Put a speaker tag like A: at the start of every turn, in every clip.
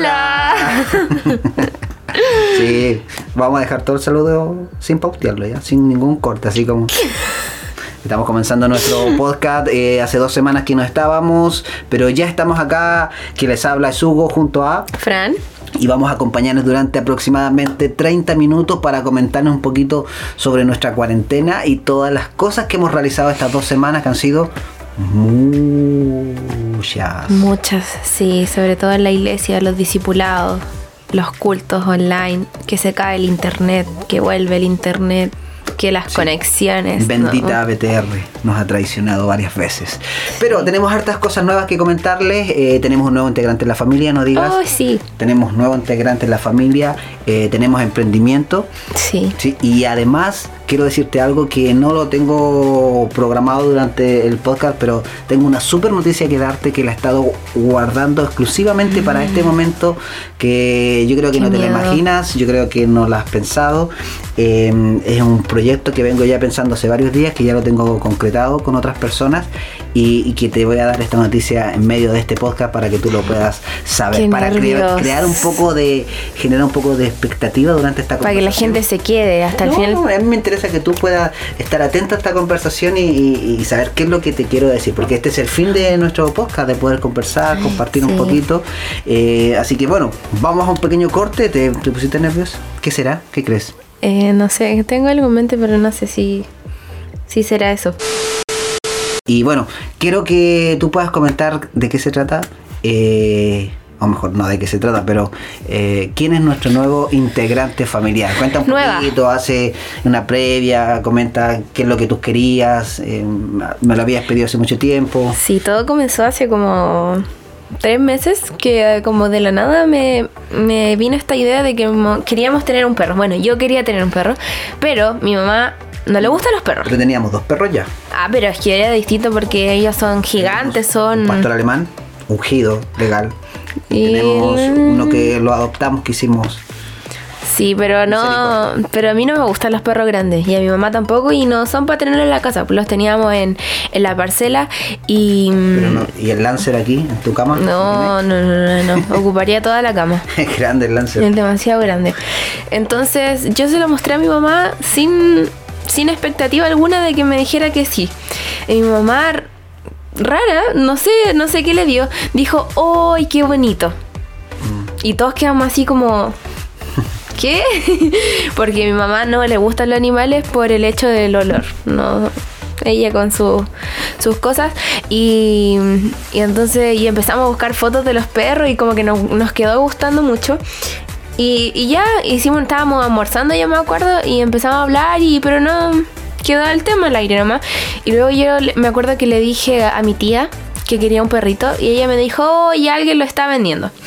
A: Hola.
B: sí, vamos a dejar todo el saludo sin pautearlo ya, sin ningún corte, así como... Estamos comenzando nuestro podcast. eh, hace dos semanas que no estábamos, pero ya estamos acá. Que les habla es Hugo junto a.
A: Fran.
B: Y vamos a acompañarnos durante aproximadamente 30 minutos para comentarnos un poquito sobre nuestra cuarentena y todas las cosas que hemos realizado estas dos semanas que han sido muchas.
A: Muchas, sí, sobre todo en la iglesia, los discipulados, los cultos online, que se cae el internet, que vuelve el internet, que las conexiones.
B: Bendita
A: ¿no?
B: BTR nos ha traicionado varias veces. Pero tenemos hartas cosas nuevas que comentarles. eh, tenemos un nuevo integrante en la familia, no digas.
A: Oh, sí,
B: Tenemos nuevo integrante en la familia. eh, tenemos emprendimiento.
A: sí.
B: Sí, y además quiero decirte algo que no lo tengo programado durante el podcast, pero tengo una super noticia que darte que la he estado guardando exclusivamente para este momento, que yo creo que
A: Mm. Qué
B: no te la imaginas, yo creo que no la has pensado. Eh, es un proyecto que vengo ya pensando hace varios días, que ya lo tengo concretado con otras personas y, y que te voy a dar esta noticia en medio de este podcast para que tú lo puedas saber,
A: Qué
B: para crear,
A: nervios.
B: crear un poco de, generar un poco de expectativa durante esta
A: Para que la
B: conversación.
A: gente se quede hasta el
B: No,
A: final.
B: a mí me interesa que tú puedas estar atento a esta conversación y, y- y saber qué es lo que te quiero decir, porque este es el fin de nuestro podcast, de poder conversar, compartir un poquito. Eh, así que bueno, vamos a un pequeño corte. ¿Te, te pusiste nervioso? ¿Qué será? ¿Qué crees?
A: Eh, no sé, tengo algo en mente, pero no sé si, si será eso.
B: Y bueno, quiero que tú puedas comentar de qué se trata. eh, o mejor, no de qué se trata, pero eh, ¿quién es nuestro nuevo integrante familiar? Cuenta un
A: Nueva.
B: poquito, hace una previa, comenta qué es lo que tú querías, eh, me lo habías pedido hace mucho tiempo.
A: Sí, todo comenzó hace como tres meses que eh, como de la nada me, me vino esta idea de que mo- queríamos tener un perro. Bueno, yo quería tener un perro, pero mi mamá no le gustan los perros.
B: Pero teníamos dos perros ya.
A: Ah, pero es que era distinto porque ellos son gigantes, son...
B: Un pastor alemán, ungido, legal. Y tenemos uno que lo adoptamos, que hicimos.
A: Sí, pero no, pero a mí no me gustan los perros grandes y a mi mamá tampoco y no son para tenerlos en la casa, pues los teníamos en, en la parcela y
B: Pero no, ¿Y el Lancer aquí, en tu cama?
A: Mm. no, no, no, no, no, ocuparía toda la cama.
B: Es grande el Lancer.
A: Es demasiado grande. Entonces yo se lo mostré a mi mamá sin, sin expectativa alguna de que me dijera que sí. Y mi mamá, rara, no sé, no sé qué le dio, dijo, ¡ay, qué bonito! Y todos quedamos así como... ¿Qué? Porque a mi mamá no le gustan los animales por el hecho del olor. No, ella con su- sus cosas. Y, y entonces y empezamos a buscar fotos de los perros y como que nos, nos quedó gustando mucho. Y, y ya hicimos, estábamos almorzando, yo me acuerdo, y empezamos a hablar, y pero no quedó el tema al aire nomás. Y luego yo me acuerdo que le dije a mi tía que quería un perrito, y ella me dijo, oh, y alguien lo está vendiendo.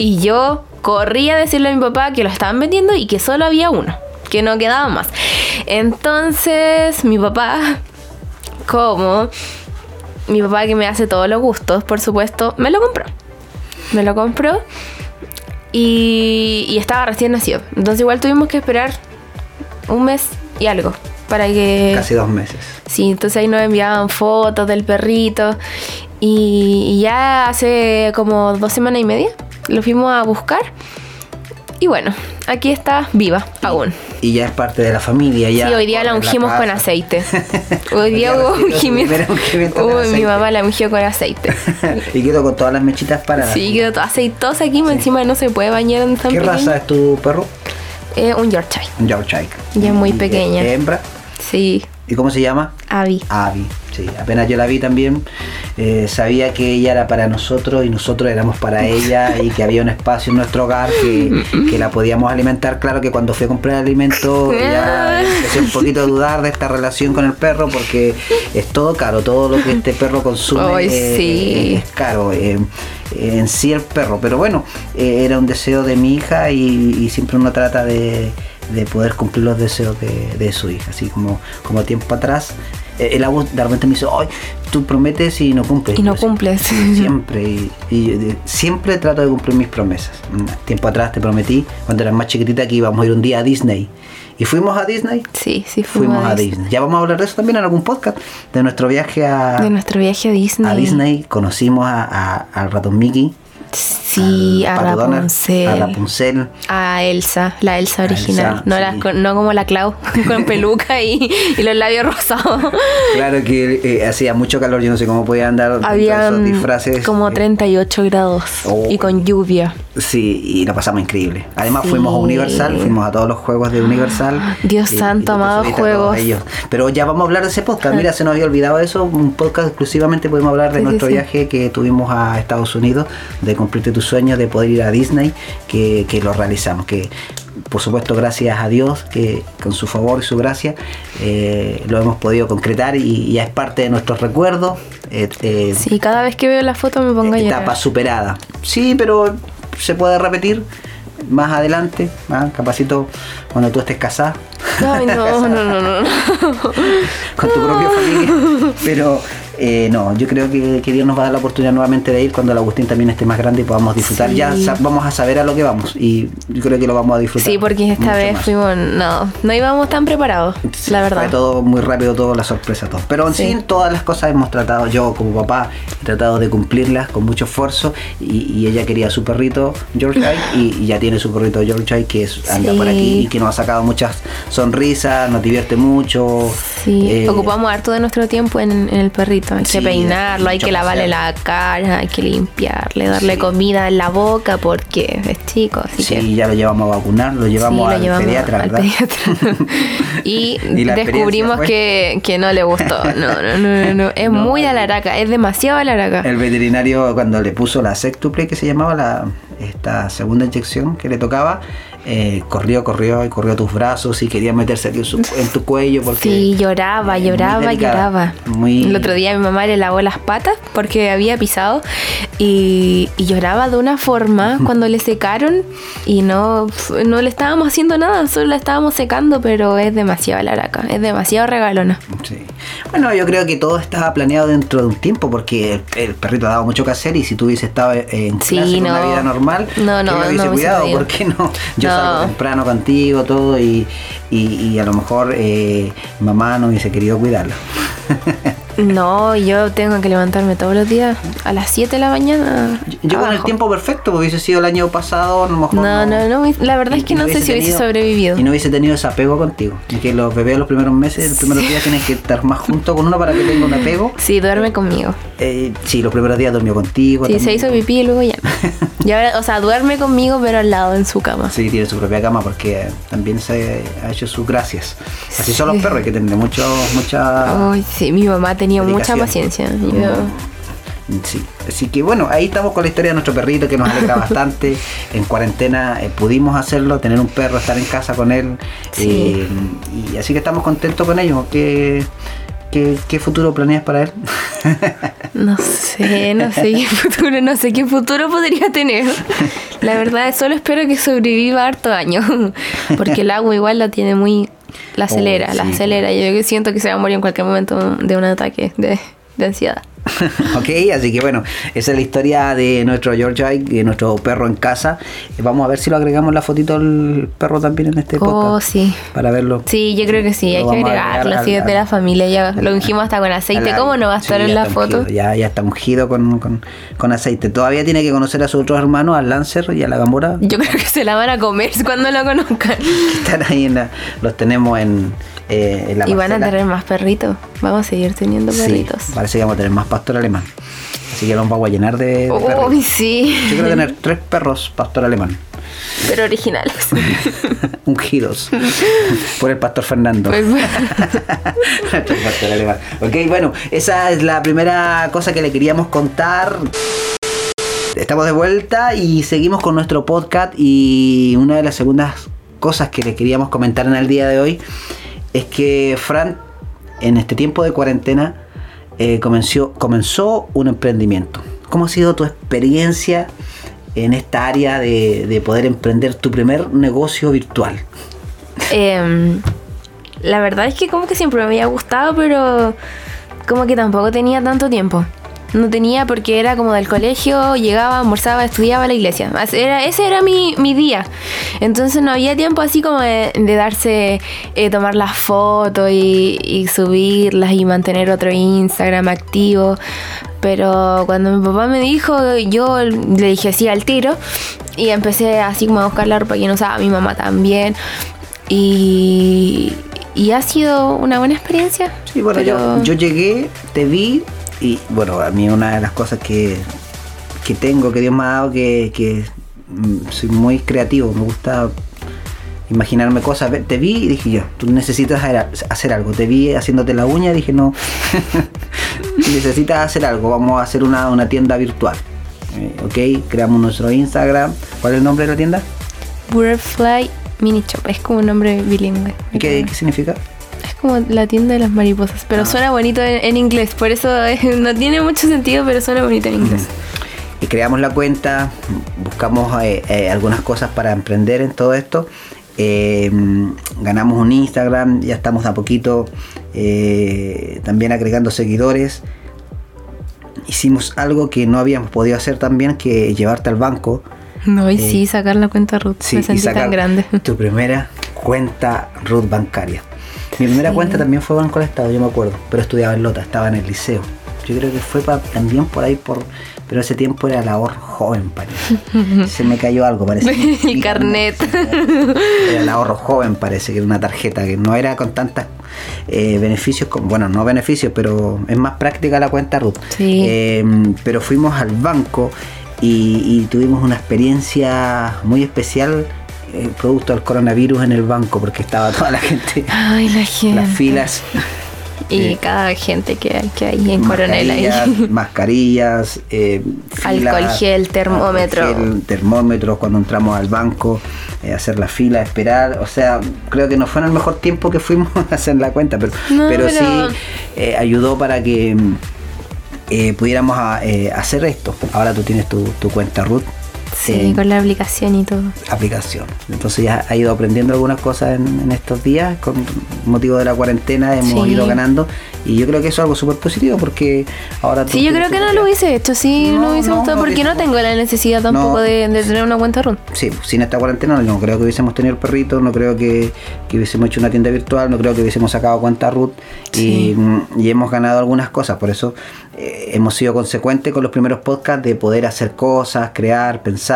A: Y yo corrí a decirle a mi papá que lo estaban vendiendo y que solo había uno, que no quedaba más. Entonces mi papá, como mi papá que me hace todos los gustos, por supuesto, me lo compró. Me lo compró y, y estaba recién nacido. Entonces igual tuvimos que esperar un mes y algo para que...
B: Casi dos meses.
A: Sí, entonces ahí nos enviaban fotos del perrito. Y, y ya hace como dos semanas y media lo fuimos a buscar. Y bueno, aquí está viva aún.
B: Y ya es parte de la familia. Ya
A: sí, hoy día la ungimos con aceite. Hoy día hubo ungimiento. Uy, mi mamá la ungió con aceite.
B: y quedo con todas las mechitas paradas.
A: Sí, quedó toda aceitosa aquí, encima no se puede bañar en tan
B: ¿Qué
A: pequeño.
B: raza es tu perro?
A: Eh, un Yorkshire.
B: Un Yorkshire.
A: Ya es muy
B: ¿Y qué-
A: pequeña.
B: hembra?
A: Sí,
B: ¿Y cómo se llama?
A: Abby.
B: Abby. Sí, apenas yo la vi también, eh, sabía que ella era para nosotros y nosotros éramos para ella y que había un espacio en nuestro hogar que, que la podíamos alimentar. Claro que cuando fui a comprar alimento ya empecé un poquito a dudar de esta relación con el perro porque es todo caro, todo lo que este perro consume eh,
A: sí.
B: es caro. eh, en sí el perro, pero bueno, eh, era un deseo de mi hija y, y siempre uno trata de, de poder cumplir los deseos de, de su hija, así como, como tiempo atrás. eh, El agua de repente me dice, ay, tú prometes y no cumples.
A: Y no
B: Yo, "Sí,
A: cumples.
B: Siempre, y, y, siempre trato de cumplir mis promesas. Mm, Tiempo atrás te prometí, cuando eras más chiquitita, que íbamos a ir un día a Disney. ¿Y fuimos a Disney?
A: Sí, sí,
B: Fuimos a Disney. Ya vamos a hablar de eso también en algún podcast, de nuestro viaje a,
A: De nuestro viaje a Disney.
B: a Disney. Conocimos a, a- al ratón Mickey.
A: Sí, a Rapunzel.
B: a Rapunzel.
A: A Elsa, la Elsa original.
B: Elsa,
A: no,
B: sí.
A: la- con- no como la Clau, con peluca y, y los labios rosados.
B: Claro que eh, hacía mucho calor, yo no sé cómo podía andar
A: Había
B: esos disfraces.
A: como
B: eh,
A: 38 grados
B: Oh.
A: y con lluvia.
B: Sí, y lo pasamos increíble. Además
A: Sí.
B: fuimos a Universal, fuimos a todos los juegos de Universal.
A: Dios
B: Y-
A: santo,
B: y
A: juegos.
B: Pero ya vamos a hablar de ese podcast. Mira, se nos había olvidado eso. Un podcast exclusivamente podemos hablar de
A: Sí,
B: nuestro viaje que tuvimos a Estados Unidos, de cumplirte tu sueño, de poder ir a Disney, que, que lo realizamos. Que por supuesto, gracias a Dios, que con su favor y su gracia eh, lo hemos podido concretar y, ya es parte de nuestros recuerdos. eh, eh,
A: Sí, cada vez que veo la foto me pongo a llorar.
B: etapa superada. Sí, pero se puede repetir más adelante, ¿ah? capacito cuando tú estés casada
A: Ay, no, no, no, no.
B: con tu propia familia. Pero eh, no, yo creo que, que Dios nos va a dar la oportunidad nuevamente de ir cuando el Agustín también esté más grande y podamos disfrutar.
A: Sí.
B: Ya vamos a saber a lo que vamos y yo creo que lo vamos a disfrutar.
A: Sí, porque esta vez
B: más.
A: fuimos, no, no íbamos tan preparados,
B: Sí,
A: la verdad.
B: Fue todo muy rápido, todo la sorpresa, todo. Pero en sí.
A: Sí.
B: todas las cosas hemos tratado, yo como papá, he tratado de cumplirlas con mucho esfuerzo. Y, y ella quería su perrito Yorkshire y, y ya tiene su perrito Yorkshire que es- anda por aquí y que nos ha sacado muchas sonrisas, nos divierte mucho.
A: Sí,
B: Eh,
A: ocupamos harto de nuestro tiempo en, en el perrito. Hay
B: Sí,
A: que peinarlo, hay que lavarle la cara, hay que limpiarle, darle
B: Sí.
A: comida en la boca porque es chico, así
B: Sí,
A: que...
B: ya lo llevamos a vacunar, lo llevamos
A: Sí, lo
B: al
A: llevamos
B: pediatra,
A: al
B: ¿verdad?
A: pediatra. y,
B: ¿Y la
A: descubrimos que, que no le gustó. No, no, no, no, no. Es
B: No,
A: muy alaraca, es demasiado alaraca.
B: El veterinario cuando le puso la sextuple que se llamaba la esta segunda inyección que le tocaba, eh, corrió, corrió y corrió a tus brazos y quería meterse aquí en, su- en tu cuello porque
A: Sí, lloraba,
B: muy
A: lloraba,
B: delicada,
A: lloraba.
B: muy-
A: El otro día mi mamá le lavó las patas porque había pisado y, y lloraba de una forma cuando le secaron y no, no le estábamos haciendo nada, solo la estábamos secando, pero es demasiado laraca, es demasiado regalona.
B: Sí. Bueno, yo creo que todo estaba planeado dentro de un tiempo porque el, el perrito ha dado mucho que hacer y si tú hubiese estado en
A: Sí,
B: clase una
A: no.
B: vida normal,
A: No, no, no
B: hubiese
A: hubiese
B: cuidado
A: podido.
B: porque no, yo
A: No.
B: Salgo temprano contigo todo y, y, y a lo mejor eh, mamá no hubiese querido cuidarlo.
A: No, yo tengo que levantarme todos los días a las 7 de la mañana.
B: Yo con el tiempo perfecto, porque hubiese sido el año pasado, a lo mejor.
A: No, no, no, la verdad es que no sé si hubiese sobrevivido.
B: Y no hubiese tenido ese apego contigo. Que los bebés los primeros meses, los primeros días tienes que estar más junto con uno para que tenga un apego.
A: Sí, duerme conmigo.
B: Eh, sí, los primeros días durmió contigo.
A: Sí, se
B: también.
A: hizo pipí y luego ya. Y ahora, o sea, duerme conmigo, pero al lado en su cama.
B: Sí, tiene su propia cama porque también se ha hecho sus gracias. Así son los
A: Sí.
B: perros, que tener mucho, mucha...
A: Ay, sí, mi mamá tenía mucha
B: Dedicación.
A: paciencia. Yo-
B: Sí, así que bueno, ahí estamos con la historia de nuestro perrito que nos alegra bastante. En cuarentena eh, pudimos hacerlo, tener un perro, estar en casa con él.
A: Sí.
B: eh, y así que estamos contentos con ello. ¿Qué, qué, qué futuro planeas para él?
A: No sé, no sé qué futuro, no sé qué futuro podría tener. La verdad, solo espero que sobreviva harto años. Porque el agua igual la tiene muy. La acelera,
B: Oh,
A: la
B: sí.
A: acelera. Yo siento que se va a morir en cualquier momento de un ataque de, de ansiedad.
B: ok, así que bueno, esa es la historia de nuestro George de nuestro perro en casa. Eh, Vamos a ver si lo agregamos la fotito del perro también en este
A: Oh,
B: podcast.
A: sí.
B: Para verlo.
A: Sí, yo creo que sí, hay
B: Lo
A: que agregarlo,
B: al-
A: así es de
B: al-
A: la familia, ya lo ungimos hasta con aceite,
B: Al-
A: ¿cómo no va a
B: sí,
A: estar en la foto?
B: ungido, ya, ya está ungido con, con, con aceite. Todavía tiene que conocer a sus otros hermanos, al Lancer y a la Gamora.
A: Yo creo que se la van a comer cuando lo conozcan.
B: Están ahí, en la- los tenemos en, eh, en la
A: Y van a tener más perritos, vamos a seguir teniendo
B: Sí,
A: perritos.
B: parece que vamos a tener más pastor alemán. Así que nos vamos a llenar de.
A: Uy, sí.
B: Yo quiero tener tres perros pastor alemán,
A: Pero originales.
B: ungidos por el pastor Fernando.
A: Pues
B: pastor alemán. Ok, bueno, esa es la primera cosa que le queríamos contar. Estamos de vuelta y seguimos con nuestro podcast y una de las segundas cosas que le queríamos comentar en el día de hoy es que Fran en este tiempo de cuarentena eh, comenzó, un emprendimiento. ¿Cómo ha sido tu experiencia en esta área de, de poder emprender tu primer negocio virtual?
A: Em, la verdad es que como que siempre me había gustado, pero como que tampoco tenía tanto tiempo. No tenía porque era como del colegio, llegaba, almorzaba, estudiaba a la iglesia. Era, ese era mi, mi día. Entonces no había tiempo así como de, de darse, eh, tomar las fotos y, y subirlas y mantener otro Instagram activo. Pero cuando mi papá me dijo, yo le dije sí al tiro. Y empecé así como a buscar la ropa que no usaba, mi mamá también. Y, y ha sido una buena experiencia.
B: Sí, bueno, yo, yo llegué, te vi y bueno, a mí una de las cosas que, que tengo, que Dios me ha dado, que, que mm, soy muy creativo, me gusta imaginarme cosas. Te vi y dije yo, tú necesitas hacer algo. Te vi haciéndote la uña y dije, no, necesitas hacer algo, vamos a hacer una, una tienda virtual. Eh, ok, creamos nuestro Instagram. ¿Cuál es el nombre de la tienda?
A: Butterfly Mini Shop, es como un nombre bilingüe.
B: ¿Qué, ¿Qué, significa?
A: Como la tienda de las mariposas, pero ah. suena bonito en, inglés, por eso no tiene mucho sentido, pero suena bonito en inglés.
B: Y creamos la cuenta, buscamos eh, eh, algunas cosas para emprender en todo esto eh, ganamos un Instagram, ya estamos a poquito eh, también agregando seguidores. Hicimos algo que no habíamos podido hacer también, que llevarte al banco.
A: No, y eh, sí, sacar la cuenta Ruth. Sí, Me sentí tan grande.
B: Tu primera cuenta Ruth bancaria. Mi primera cuenta también fue Banco del Estado, yo me acuerdo, pero estudiaba en Lota, estaba en el liceo. Yo creo que fue también por ahí, por pero ese tiempo era el ahorro joven, parece. Se me cayó algo, parece.
A: y carnet.
B: Era el ahorro joven, parece, que era una tarjeta que no era con tantos eh, beneficios, bueno, no beneficios, pero es más práctica la cuenta RUT.
A: Sí.
B: Em, pero fuimos al banco y, tuvimos una experiencia muy especial eh, producto del coronavirus en el banco porque estaba toda la gente,
A: Ay, la gente.
B: las filas
A: y cada gente que, que hay en Coronel ahí.
B: Mascarillas, eh,
A: alcohol gel, termómetro.
B: termómetros cuando entramos al banco, eh, hacer la fila, esperar. O sea, creo que no fue en el mejor tiempo que fuimos a hacer la cuenta, pero, pero, sí eh, ayudó para que eh, pudiéramos a, hacer esto. Ahora tú tienes tu, tu cuenta Ruth
A: Sí, con la aplicación y todo.
B: Aplicación. Entonces ya ha ido aprendiendo algunas cosas en, estos días, con motivo de la cuarentena hemos ido ganando. Y yo creo que eso es algo súper positivo porque ahora...
A: Sí, yo creo que no lo hubiese hecho, sí, no, hubiese gustado porque no tengo la necesidad tampoco de, tener una cuenta RUN.
B: Sí, sin esta cuarentena no creo que hubiésemos tenido el perrito, no creo que, hubiésemos hecho una tienda virtual, no creo que hubiésemos sacado cuenta RUT y, hemos ganado algunas cosas, por eso eh, hemos sido consecuentes con los primeros podcasts de poder hacer cosas, crear, pensar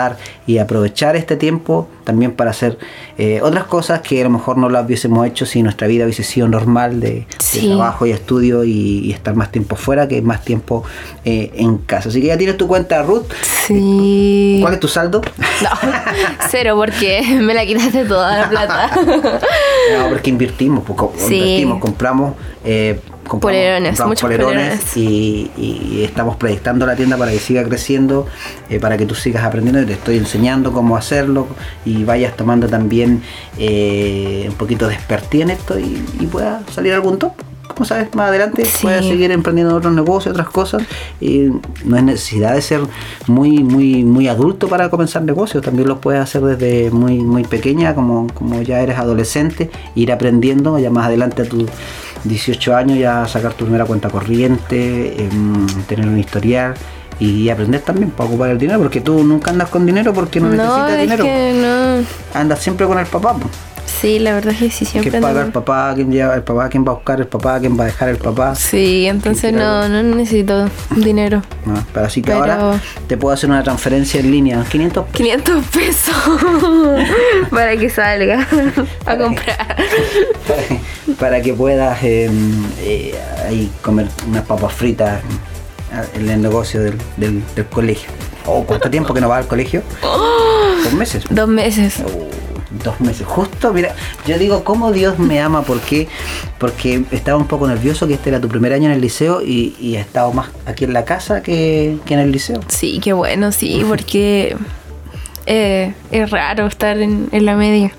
B: y aprovechar este tiempo también para hacer eh, otras cosas que a lo mejor no las hubiésemos hecho si nuestra vida hubiese sido normal de, trabajo y estudio y, estar más tiempo fuera que más tiempo eh, en casa. Así que ya tienes tu cuenta, Ruth.
A: Sí.
B: ¿Cuál es tu saldo?
A: No, cero, porque me la quitaste toda la plata.
B: no, porque invertimos, pues, invertimos, compramos. Eh,
A: polerones, muchos polerones,
B: Y, estamos proyectando la tienda para que siga creciendo, eh, para que tú sigas aprendiendo. Y te estoy enseñando cómo hacerlo y vayas tomando también eh, un poquito de expertise en esto y, y pueda salir algún top como sabes, más adelante puedes seguir emprendiendo otros negocios, otras cosas. Y no es necesidad de ser muy, muy, muy adulto para comenzar negocios. También los puedes hacer desde muy, muy pequeña, como, como ya eres adolescente, ir aprendiendo, ya más adelante a tus 18 años ya sacar tu primera cuenta corriente, em, tener un historial y aprender también para ocupar el dinero, porque tú nunca andas con dinero porque no, necesitas dinero.
A: Que no.
B: Andas siempre con el papá.
A: Sí, la verdad es que sí, siempre.
B: Que paga el papá, quién lleva el papá, quién va a buscar el papá, quién va a dejar el papá.
A: Sí, entonces no, no necesito dinero.
B: No, pero así que ahora te puedo hacer una transferencia en línea, 500
A: pesos. 500 pesos para que salga a comprar.
B: para, que puedas em, eh, ahí comer unas papas fritas en el negocio del, del, colegio. ¿O cuánto tiempo que no vas al colegio? ¿Dos meses?
A: Dos meses. Oh
B: dos meses. Justo, mira, yo digo, ¿cómo Dios me ama? ¿Por qué? Porque estaba un poco nervioso que este era tu primer año en el liceo y, y he estado más aquí en la casa que, en el liceo.
A: Sí, qué bueno, sí, porque eh, es raro estar en, la media.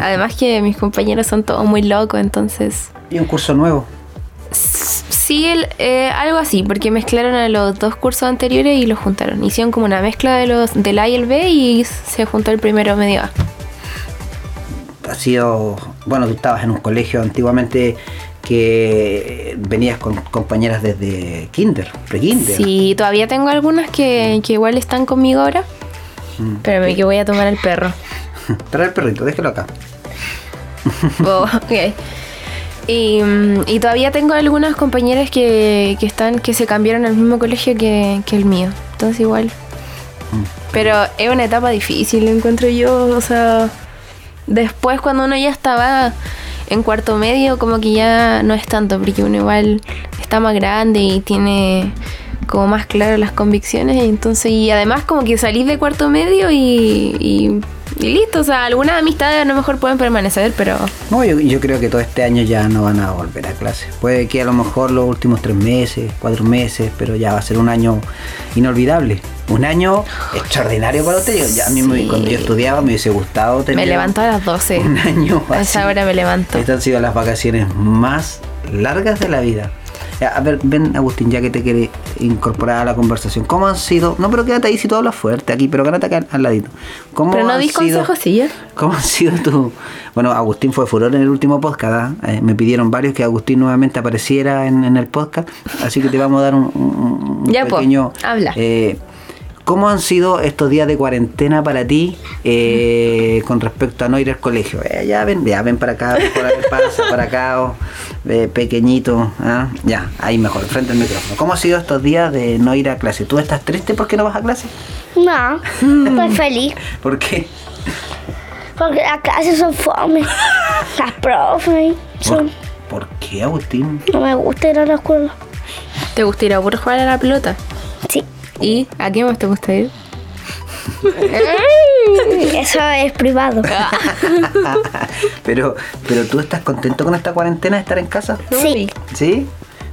A: Además que mis compañeros son todos muy locos, entonces...
B: ¿Y un curso nuevo?
A: Sí, eh, algo así, porque mezclaron a los dos cursos anteriores y los juntaron. Hicieron como una mezcla de los del A y el B y se juntó el primero medio A
B: ha sido, bueno, tú estabas en un colegio antiguamente que venías con compañeras desde kinder, pre-kinder.
A: Sí, todavía tengo algunas que, igual están conmigo ahora. Mm. Pero me que voy a tomar el perro.
B: Trae el perrito, déjalo acá.
A: Oh, ok. Y, y todavía tengo algunas compañeras que, que están que se cambiaron al mismo colegio que, que el mío. Entonces igual.
B: Mm.
A: Pero es una etapa difícil, encuentro yo. O sea, después cuando uno ya estaba en cuarto medio, como que ya no es tanto, porque uno igual está más grande y tiene como más claras las convicciones. Entonces, y además como que salís de cuarto medio y, y, y listo. O sea, algunas amistades a lo mejor pueden permanecer, pero
B: No, yo, yo creo que todo este año ya no van a volver a clase. Puede que a lo mejor los últimos tres meses, cuatro meses, pero ya va a ser un año inolvidable. Un año extraordinario para ustedes. Ya a mí me- cuando yo estudiaba me hubiese gustado tener
A: me levanto a las 12.
B: un año
A: A
B: así.
A: esa hora me levanto.
B: Estas han sido las vacaciones más largas de la vida. A ver, ven Agustín, ya que te quiere incorporar a la conversación. ¿Cómo han sido? No, pero quédate ahí si tú hablas fuerte aquí, pero quédate acá al ladito. ¿Cómo
A: Pero no
B: han
A: di
B: sido-
A: consejos, sí.
B: ¿Cómo ha sido tu...? Bueno, Agustín fue furor en el último podcast. ¿ah? Eh, me pidieron varios que Agustín nuevamente apareciera en, en el podcast. Así que te vamos a dar un, un- un
A: Ya, po,
B: pequeño...
A: habla.
B: eh, ¿Cómo han sido estos días de cuarentena para ti eh, con respecto a no ir al colegio? Eh, ya ven, ya ven para acá, por ahí pasa, para acá, oh, eh, pequeñito. ¿ah? Ya, ahí mejor, frente al micrófono. ¿Cómo han sido estos días de no ir a clase? ¿Tú estás triste porque no vas a clase?
C: No, estoy feliz.
B: ¿Por qué?
C: Porque las clases son fome. Las profes
B: ¿Por,
C: son...
B: por qué, Agustín?
C: No me gusta ir a la escuela.
A: ¿Te gusta ir a jugar a la pelota?
C: Sí.
A: ¿Y a qué más te gusta ir?
C: Eso es privado.
B: pero, pero tú estás contento con esta cuarentena de estar en casa?
C: Sí.
B: ¿Sí?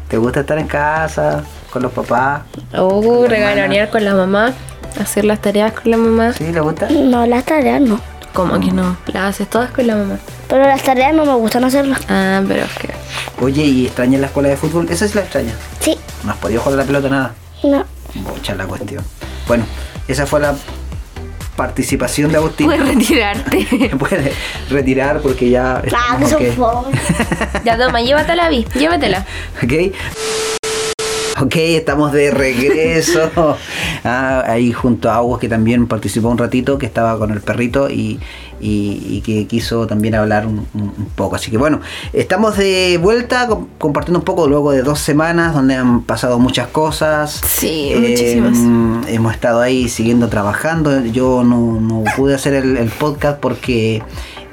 B: ¿Te gusta estar en casa con los papás?
A: Oh, regalonear con la mamá, hacer las tareas con la mamá.
B: ¿Sí? ¿Le gusta?
C: No, las tareas no.
A: ¿Cómo que no? Las haces todas con la mamá.
C: Pero las tareas no me gustan hacerlas.
A: Ah, pero es que.
B: Oye, ¿y extrañas la escuela de fútbol? Esa sí la extraña.
C: Sí.
B: ¿No has podido jugar a la pelota nada?
C: No.
B: Bocha la cuestión. Bueno, esa fue la participación de Agustín.
A: Puedes retirarte.
B: Puede retirar porque ya
C: Ah, que
A: ya toma, llévatela, Vi. Llévatela.
B: ¿Ok? Ok, estamos de regreso. Ah, ahí junto a Aguas que también participó un ratito, que estaba con el perrito y, y- y que quiso también hablar un, poco. Así que bueno, estamos de vuelta com- compartiendo un poco luego de dos semanas donde han pasado muchas cosas.
A: Sí,
B: Eh,
A: muchísimas.
B: hemos estado ahí siguiendo trabajando. Yo no, no pude hacer el, el podcast porque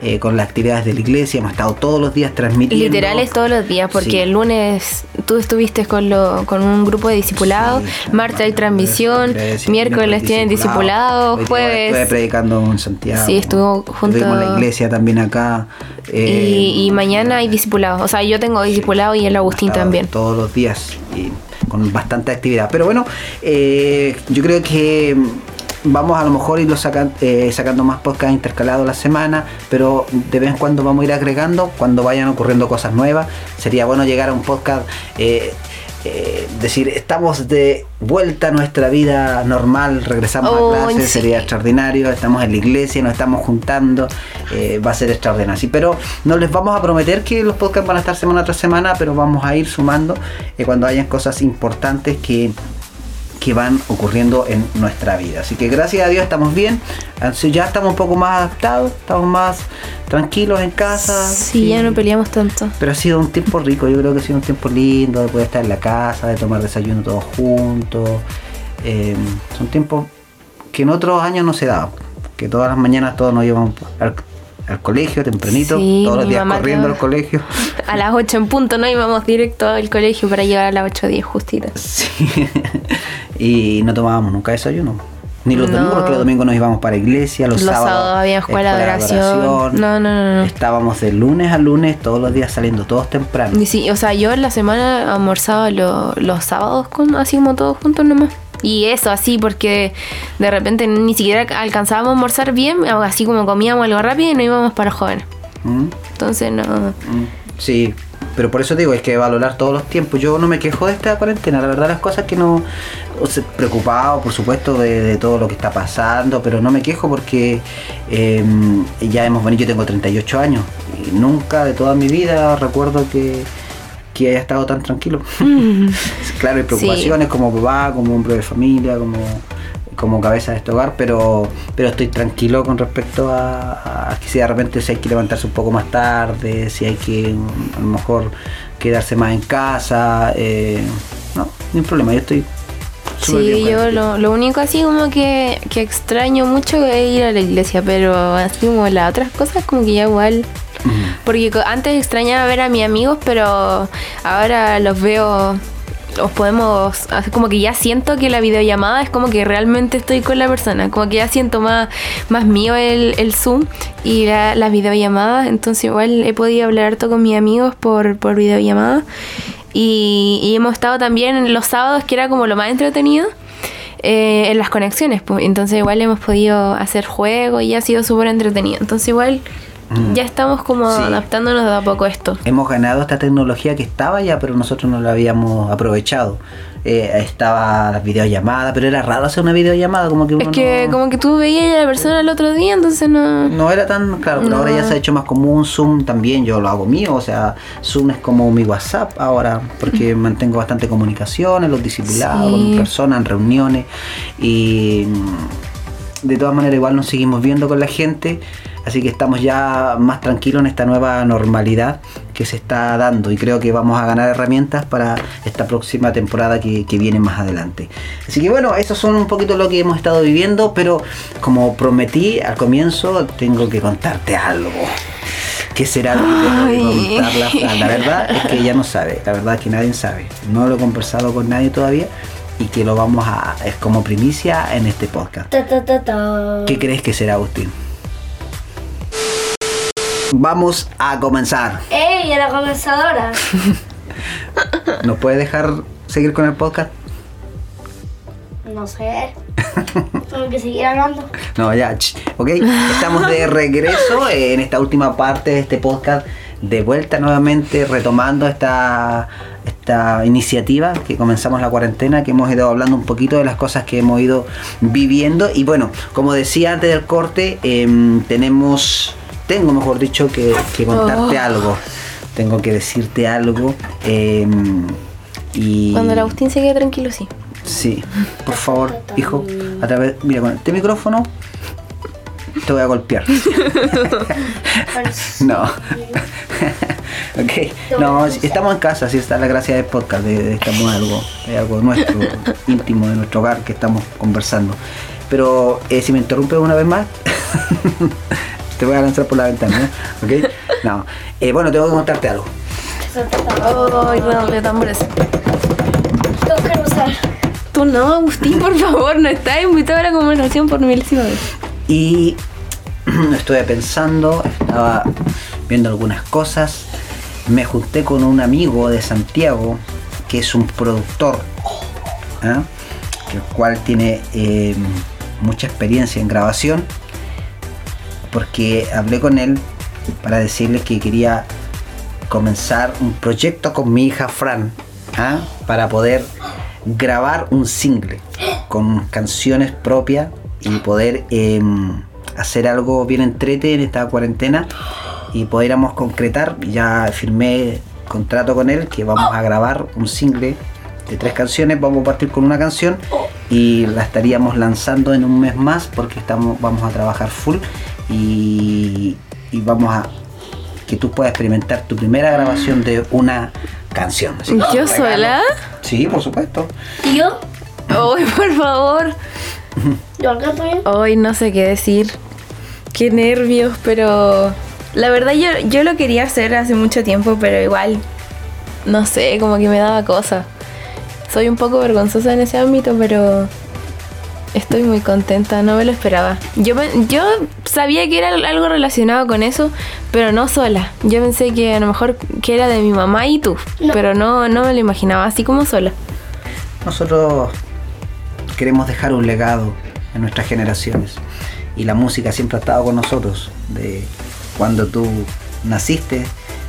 B: eh, con las actividades de la iglesia hemos estado todos los días transmitiendo.
A: Literales todos los días, porque
B: Sí.
A: el lunes tú estuviste con lo, con un grupo de discipulados,
B: Sí,
A: martes hay transmisión, miércoles tienen discipulado,
B: Hoy día Estuve
A: jueves.
B: predicando en Santiago.
A: Sí, estuvo junto-
B: Estuvimos en la iglesia también acá. eh,
A: Y, y mañana hay discipulados. O sea, yo tengo discipulado y el Agustín también.
B: Todos los días y con bastante actividad. Pero bueno, eh, yo creo que vamos a lo mejor irlo sacan- eh, sacando más podcasts intercalados la semana, pero de vez en cuando vamos a ir agregando cuando vayan ocurriendo cosas nuevas. Sería bueno llegar a un podcast. eh, eh, decir, estamos de vuelta a nuestra vida normal, regresamos
A: Oh,
B: a clases,
A: sí.
B: sería extraordinario, estamos en la iglesia, nos estamos juntando, va a ser extraordinario. Sí, pero no les vamos a prometer que los podcasts van a estar semana tras semana, pero vamos a ir sumando cuando hayan cosas importantes que, que van ocurriendo en nuestra vida. Así que gracias a Dios estamos bien, ya estamos un poco más adaptados, estamos más tranquilos en casa.
A: Sí, ya no peleamos tanto.
B: Pero ha sido un tiempo rico, yo creo que ha sido un tiempo lindo de poder estar en la casa, de tomar desayuno todos juntos. Eh, son tiempos que en otros años no se daban, que todas las mañanas todos nos íbamos al, al colegio tempranito,
A: Sí,
B: todos los días corriendo al colegio.
A: A las 8 en punto, ¿no? Íbamos directo al colegio para llegar a las 8.10 justita.
B: Sí. y no tomábamos nunca desayuno. Ni los
A: No.
B: domingos, porque los domingos nos íbamos para iglesia, los,
A: Los sábados había escuela de oración. No, no, no, no.
B: Estábamos de lunes a lunes, todos los días saliendo, todos temprano.
A: Y sí, o sea, yo en la semana almorzaba lo- los sábados con, así como todos juntos nomás. Y eso, así, porque de repente ni siquiera alcanzábamos a almorzar bien, así como comíamos algo rápido y nos íbamos para jóvenes.
B: ¿Mm?
A: Entonces, no.
B: Mm, Sí, pero por eso digo, hay que valorar todos los tiempos. Yo no me quejo de esta cuarentena, la verdad las cosas que no... o sea, preocupado, por supuesto, de, de todo lo que está pasando, pero no me quejo porque eh, ya hemos venido, yo tengo 38 años y nunca de toda mi vida recuerdo que, que haya estado tan tranquilo. claro, hay preocupaciones como papá, como hombre de familia, como como cabeza de este hogar, pero, pero estoy tranquilo con respecto a, a que si de repente si hay que levantarse un poco más tarde, si hay que a lo mejor quedarse más en casa, eh, no, hay problema, yo estoy bien
A: Sí, yo lo, lo único así como que, que extraño mucho es ir a la iglesia, pero así como las otras cosas como que ya igual... Porque antes extrañaba ver a mis amigos, pero ahora los veo, los podemos, como que ya siento que la videollamada es como que realmente estoy con la persona, como que ya siento más, más mío el, el Zoom y la- las videollamadas, entonces igual he podido hablar harto con mis amigos por, por videollamada y, hemos estado también los sábados, que era como lo más entretenido. eh, en las conexiones, pues. entonces igual hemos podido hacer juegos y ha sido súper entretenido. Entonces igual
B: Mm.
A: ya estamos como
B: Sí.
A: adaptándonos de a poco a esto.
B: Hemos ganado esta tecnología que estaba ya, pero nosotros no la habíamos aprovechado. Eh, estaba las videollamadas, pero era raro hacer una videollamada, como que uno
A: Es que
B: no-
A: como que tú veías a la persona el otro día, entonces no...
B: No era tan claro, pero
A: No.
B: ahora ya se ha hecho más común. Zoom también yo lo hago mío, o sea, Zoom es como mi WhatsApp ahora, porque mantengo bastante comunicación en los discipulados,
A: Sí.
B: con personas, en reuniones. Y mm, de todas maneras, igual nos seguimos viendo con la gente, así que estamos ya más tranquilos en esta nueva normalidad que se está dando y creo que vamos a ganar herramientas para esta próxima temporada que, que viene más adelante. Así que bueno, esos son un poquito lo que hemos estado viviendo, pero como prometí al comienzo, tengo que contarte algo. ¿Qué será lo que tengo que
A: Ay.
B: contar la Fran? La verdad es que ella no sabe, la verdad es que nadie sabe. No lo he conversado con nadie todavía y que lo vamos a... es como primicia en este podcast.
C: Ta, ta, ta.
B: ¿Qué crees que será, Agustín? Vamos a comenzar.
C: ¡Ey, era comenzadora!
B: ¿Nos puede dejar seguir con el podcast?
C: No sé. Tengo que seguir hablando.
B: No, ya, ch, ok. Estamos de regreso en esta última parte de este podcast. De vuelta nuevamente, retomando esta, esta iniciativa que comenzamos la cuarentena, que hemos ido hablando un poquito de las cosas que hemos ido viviendo. Y bueno, como decía antes del corte, em, tenemos, tengo mejor dicho, que, que contarte
A: Oh.
B: algo. Tengo que decirte algo. em, y
A: Cuando el Agustín se quede tranquilo, sí.
B: Sí, por favor, hijo, a través, mira, con este micrófono te voy a golpear. No. ok, no, estamos en casa, así está la gracia del podcast, de, de- estamos algo, de algo nuestro, íntimo de nuestro hogar que estamos conversando. Pero eh, si me interrumpes una vez más, te voy a lanzar por la ventana, ¿no? ¿ok? No, Eh, bueno, tengo que contarte algo.
A: Ay, no, de tambores. Tú no, Agustín, por favor, no estás invitado a la conversación por milésima vez.
B: Y estuve pensando, estaba viendo algunas cosas. Me junté con un amigo de Santiago que es un productor, ¿ah? el cual tiene eh, mucha experiencia en grabación, porque hablé con él para decirle que quería comenzar un proyecto con mi hija Fran, ¿ah? para poder grabar un single con canciones propias y poder em, hacer algo bien entrete en esta cuarentena y pudiéramos concretar. Ya firmé contrato con él que vamos a grabar un single de tres canciones. Vamos a partir con una canción y la estaríamos lanzando en un mes más porque estamos, vamos a trabajar full y, y vamos a que tú puedas experimentar tu primera grabación de una canción. Así que
A: ¿Yo sola?
B: Sí, por supuesto.
C: ¿Y yo?
A: Ay, por favor.
C: ¿Yo alcanzo bien?
A: Ay, no sé qué decir. Qué nervios, pero la verdad yo, yo lo quería hacer hace mucho tiempo, pero igual, no sé, como que me daba cosa. Soy un poco vergonzosa en ese ámbito, pero estoy muy contenta, no me lo esperaba. Yo, yo sabía que era algo relacionado con eso, pero no sola. Yo pensé que a lo mejor que era de mi mamá y tú,
C: No.
A: pero no, no me lo imaginaba así como sola.
B: Nosotros queremos dejar un legado en nuestras generaciones y la música siempre ha estado con nosotros. De cuando tú naciste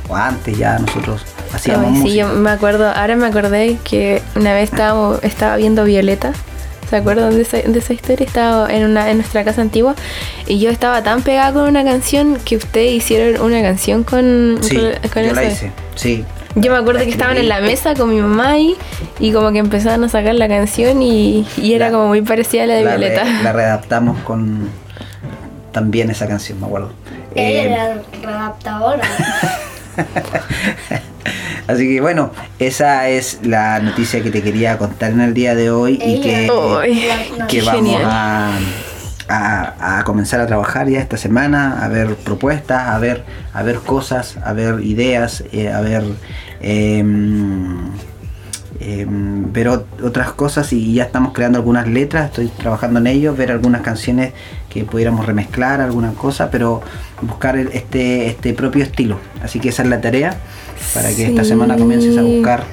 B: o antes ya nosotros hacíamos
A: Ay,
B: música.
A: sí, yo me acuerdo, ahora me acordé que una vez estábamos, estaba viendo Violeta. ¿Se acuerdan de esa, de esa historia? Estaba en, una, en nuestra casa antigua y yo estaba tan pegada con una canción que ustedes hicieron una canción con,
B: Sí,
A: con, con
B: yo la hice. Sí,
A: Yo me acuerdo que estaban en la mesa con mi mamá ahí y como que empezaban a sacar la canción y, y era
B: La-
A: como muy parecida a la de
B: la, re-
A: Violeta.
B: la readaptamos con también esa canción, me acuerdo.
C: Ella
B: Eh,
C: era readaptadora.
B: así que bueno, esa es la noticia que te quería contar en el día de hoy y que,
A: Ay,
B: que vamos a, a- a comenzar a trabajar ya esta semana, a ver propuestas, a ver, a ver cosas, a ver ideas, eh, a ver em, em, ver ot- otras cosas y ya estamos creando algunas letras, estoy trabajando en ello, ver algunas canciones que pudiéramos remezclar, alguna cosa, pero buscar el- este, este propio estilo. Así que esa es la tarea para que esta semana comiences a buscar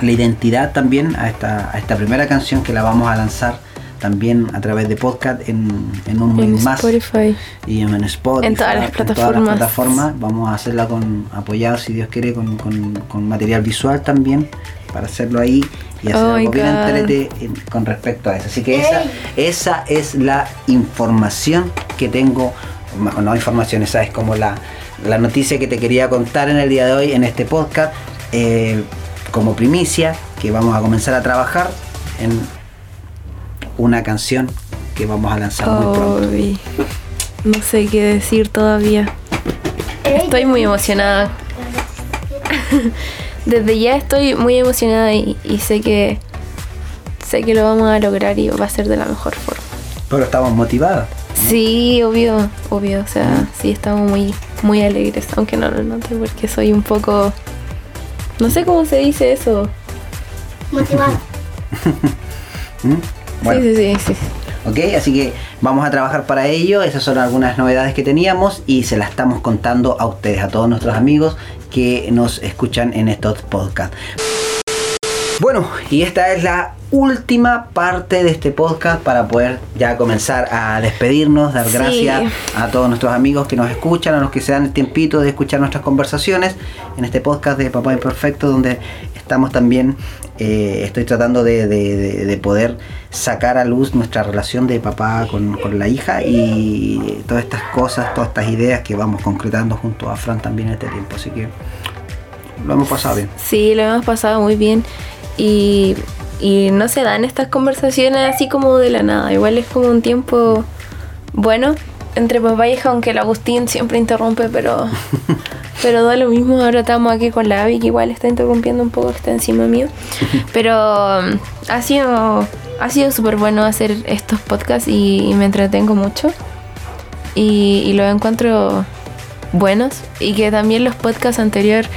B: la identidad también a esta, a esta primera canción que la vamos a lanzar también a través de podcast en, en un
A: En
B: más
A: Spotify.
B: y en Spotify,
A: En todas las
B: en todas las
A: plataformas.
B: Vamos a hacerla con apoyados, si Dios quiere, con, con- con material visual también, para hacerlo ahí y hacer
A: Oh
B: algo bien
A: God.
B: entrete en- con respecto a eso. Así que esa, esa es la información que tengo, mejor no información, esa es como la, la noticia que te quería contar en el día de hoy en este podcast, eh, como primicia, que vamos a comenzar a trabajar en una canción que vamos a lanzar muy pronto.
A: No sé qué decir todavía. Estoy muy emocionada. Desde ya estoy muy emocionada y, y sé que sé que lo vamos a lograr y va a ser de la mejor forma.
B: Pero estamos motivados.
A: Sí, obvio, obvio. O sea, sí estamos muy, muy alegres, aunque no lo note porque soy un poco. No sé cómo se dice eso.
C: Motivada.
B: Bueno,
A: Sí, sí, sí, sí.
B: ok, así que vamos a trabajar para ello. Esas son algunas novedades que teníamos y se las estamos contando a ustedes, a todos nuestros amigos que nos escuchan en estos podcasts. Bueno, y esta es la última parte de este podcast para poder ya comenzar a despedirnos, dar
A: Sí.
B: gracias a todos nuestros amigos que nos escuchan, a los que se dan el tiempito de escuchar nuestras conversaciones en este podcast de Papá Imperfecto, donde estamos también, eh, estoy tratando de, de- de- de poder sacar a luz nuestra relación de papá con, con la hija y todas estas cosas, todas estas ideas que vamos concretando junto a Fran también en este tiempo. Así que lo hemos pasado bien.
A: Sí, lo hemos pasado muy bien y, y no se dan estas conversaciones así como de la nada. Igual es como un tiempo bueno entre papá y hija, aunque el Agustín siempre interrumpe, pero, pero da lo mismo. Ahora estamos aquí con la Abby, que igual está interrumpiendo un poco, que está encima mío. Pero um, ha sido, ha sido súper bueno hacer estos podcasts y, y me entretengo mucho. Y, y los encuentro buenos y que también los podcasts anteriores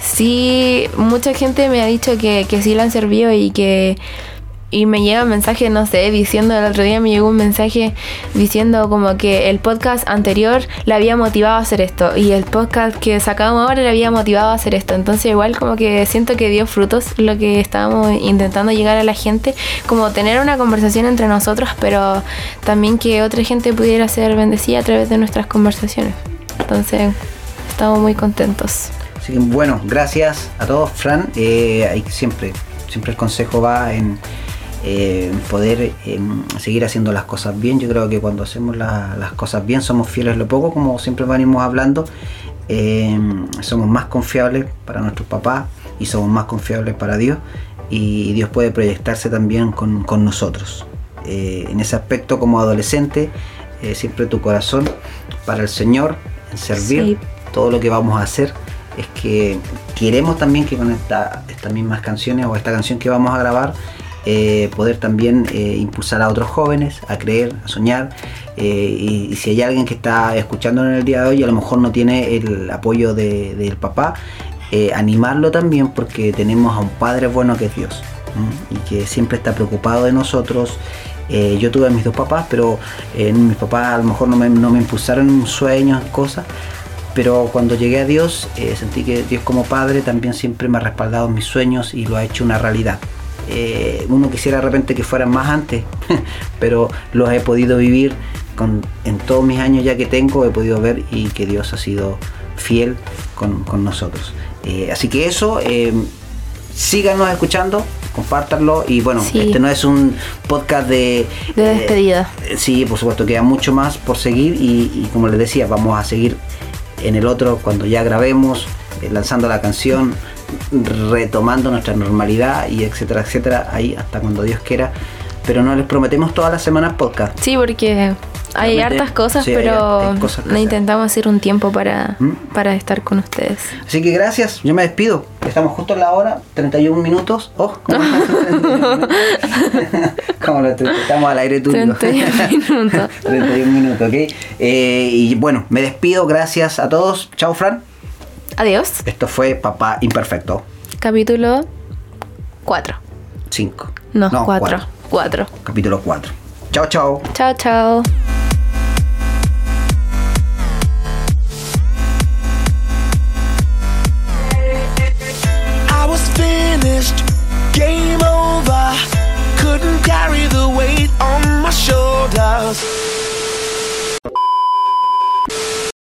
A: sí mucha gente me ha dicho que, que sí le han servido y que y me llega mensaje no sé diciendo el otro día me llegó un mensaje diciendo como que el podcast anterior le había motivado a hacer esto y el podcast que sacamos ahora le había motivado a hacer esto. Entonces igual como que siento que dio frutos lo que estábamos intentando llegar a la gente como tener una conversación entre nosotros pero también que otra gente pudiera ser bendecida a través de nuestras conversaciones. Entonces estamos muy contentos.
B: Así que bueno, gracias a todos, Fran. Eh, siempre, siempre el consejo va en eh, poder eh, seguir haciendo las cosas bien. Yo creo que cuando hacemos la- las cosas bien somos fieles a lo poco, como siempre venimos hablando. Eh, somos más confiables para nuestros papás y somos más confiables para Dios. Y Dios puede proyectarse también con, con nosotros. Eh, en ese aspecto como adolescente, eh, siempre tu corazón para el Señor, en servir
A: Sí.
B: todo lo que vamos a hacer es que queremos también que con esta, estas mismas canciones o esta canción que vamos a grabar eh, poder también eh, impulsar a otros jóvenes a creer, a soñar eh, y, si hay alguien que está escuchando en el día de hoy a lo mejor no tiene el apoyo de- del papá animarlo también porque tenemos a un padre bueno que es Dios y que siempre está preocupado de nosotros yo tuve a mis dos papás, pero eh, mis papás a lo mejor no me, no me impulsaron sueños, cosas, pero cuando llegué a Dios, sentí que Dios como Padre también siempre me ha respaldado mis sueños y lo ha hecho una realidad. Eh, uno quisiera de repente que fueran más antes, pero los he podido vivir con, en todos mis años ya que tengo, he podido ver y que Dios ha sido fiel con, con nosotros. Eh, así que eso, eh, síganos escuchando, compártanlo y bueno,
A: Sí.
B: este no es un podcast de...
A: de
B: eh,
A: despedida
B: Sí, por supuesto, queda mucho más por seguir y, y como les decía, vamos a seguir en el otro cuando ya grabemos, lanzando la canción, retomando nuestra normalidad y etcétera, etcétera, ahí hasta cuando Dios quiera. Pero no les prometemos todas las semanas podcast.
A: Sí, porque hay
B: Realmente,
A: hartas cosas,
B: sí,
A: pero
B: cosas
A: no intentamos hacer un tiempo para,
B: ¿Mm?
A: para estar con ustedes.
B: Así que gracias, yo me despido. Estamos justo en la hora, 31 minutos. Oh, ¿cómo Como lo estamos al aire tuyo.
A: 31 minutos.
B: 31 minutos, ok. Eh, y bueno, me despido, gracias a todos. Chao, Fran.
A: Adiós.
B: Esto fue Papá Imperfecto.
A: Capítulo 4.
B: 5.
A: No, 4. 4.
B: Capítulo 4. Chao, chao.
A: Chao, chao.
D: I was finished, game over. Couldn't carry the weight on my shoulders.